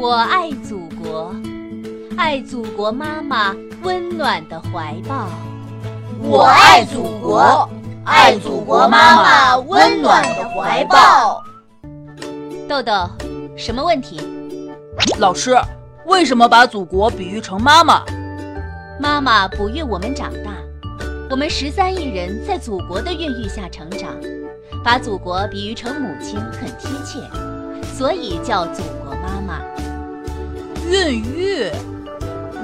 我爱祖国，爱祖国妈妈温暖的怀抱。我爱祖国，爱祖国妈妈温暖的怀抱。豆豆，什么问题？老师，为什么把祖国比喻成妈妈？妈妈哺育我们长大，我们十三亿人在祖国的孕育下成长，把祖国比喻成母亲很贴切，所以叫祖国妈妈。孕育？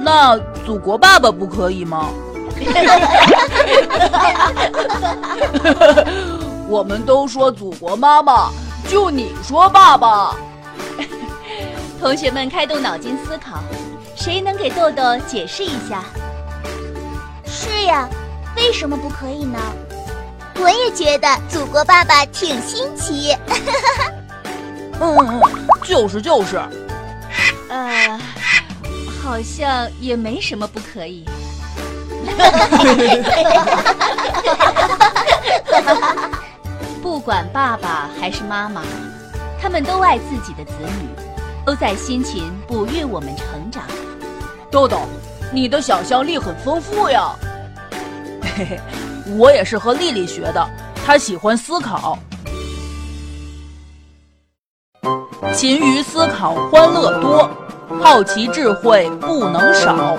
那祖国爸爸不可以吗？我们都说祖国妈妈，就你说爸爸。同学们开动脑筋思考，谁能给豆豆解释一下？是呀，为什么不可以呢？我也觉得祖国爸爸挺新奇。嗯，就是就是。呃，好像也没什么不可以。不管爸爸还是妈妈，他们都爱自己的子女，都在辛勤哺育我们成长。豆豆，你的想象力很丰富呀。嘿嘿，我也是和丽丽学的，她喜欢思考。勤于思考，欢乐多；好奇智慧不能少。